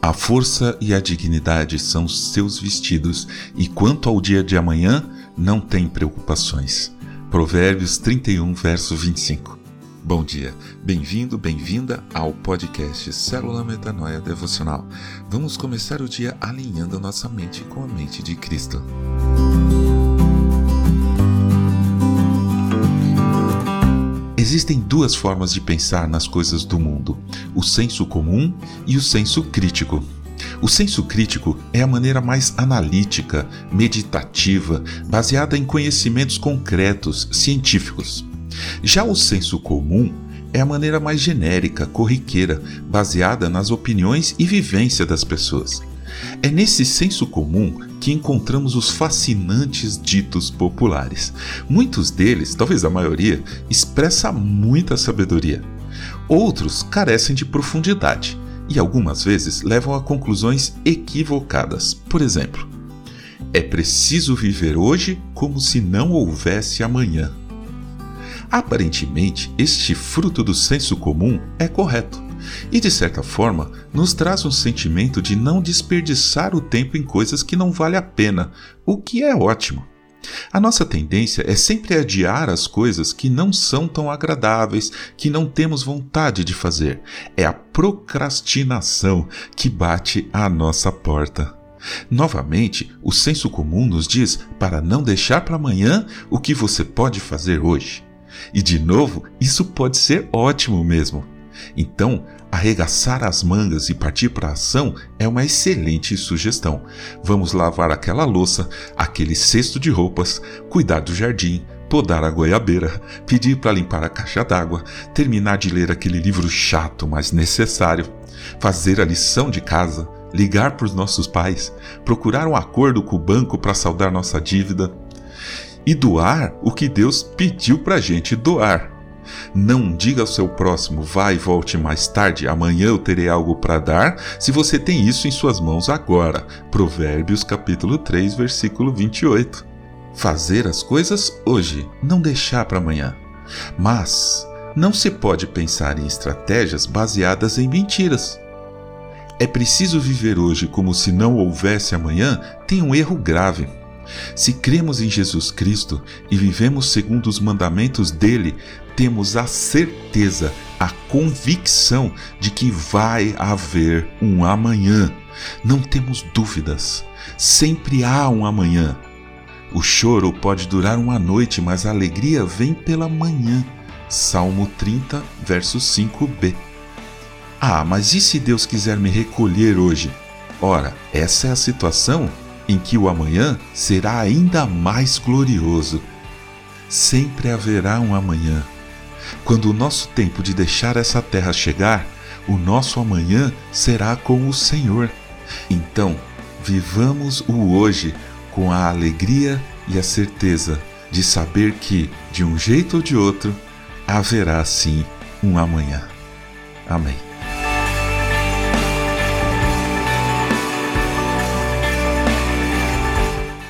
A força e a dignidade são seus vestidos, e quanto ao dia de amanhã, não tem preocupações. Provérbios 31, verso 25. Bom dia, bem-vindo, bem-vinda ao podcast Célula Metanoia Devocional. Vamos começar o dia alinhando nossa mente com a mente de Cristo. Existem duas formas de pensar nas coisas do mundo: o senso comum e o senso crítico. O senso crítico é a maneira mais analítica, meditativa, baseada em conhecimentos concretos, científicos. Já o senso comum é a maneira mais genérica, corriqueira, baseada nas opiniões e vivência das pessoas. É nesse senso comum que encontramos os fascinantes ditos populares. Muitos deles, talvez a maioria, expressa muita sabedoria. Outros carecem de profundidade e algumas vezes levam a conclusões equivocadas. Por exemplo, é preciso viver hoje como se não houvesse amanhã. Aparentemente, este fruto do senso comum é correto e, de certa forma, nos traz um sentimento de não desperdiçar o tempo em coisas que não vale a pena, o que é ótimo. A nossa tendência é sempre adiar as coisas que não são tão agradáveis, que não temos vontade de fazer. É a procrastinação que bate à nossa porta. Novamente, o senso comum nos diz para não deixar para amanhã o que você pode fazer hoje. E de novo, isso pode ser ótimo mesmo. Então, arregaçar as mangas e partir para a ação é uma excelente sugestão. Vamos lavar aquela louça, aquele cesto de roupas, cuidar do jardim, podar a goiabeira, pedir para limpar a caixa d'água, terminar de ler aquele livro chato, mas necessário, fazer a lição de casa, ligar para os nossos pais, procurar um acordo com o banco para saldar nossa dívida e doar o que Deus pediu para a gente doar. Não diga ao seu próximo, vai e volte mais tarde, amanhã eu terei algo para dar, se você tem isso em suas mãos agora. Provérbios capítulo 3, versículo 28. Fazer as coisas hoje, não deixar para amanhã. Mas não se pode pensar em estratégias baseadas em mentiras. É preciso viver hoje como se não houvesse amanhã, tem um erro grave. Se cremos em Jesus Cristo e vivemos segundo os mandamentos dele, temos a certeza, a convicção de que vai haver um amanhã. Não temos dúvidas. Sempre há um amanhã. O choro pode durar uma noite, mas a alegria vem pela manhã. Salmo 30, verso 5b. Ah, mas e se Deus quiser me recolher hoje? Ora, essa é a situação em que o amanhã será ainda mais glorioso. Sempre haverá um amanhã. Quando o nosso tempo de deixar essa terra chegar, o nosso amanhã será com o Senhor. Então, vivamos o hoje com a alegria e a certeza de saber que, de um jeito ou de outro, haverá sim um amanhã. Amém.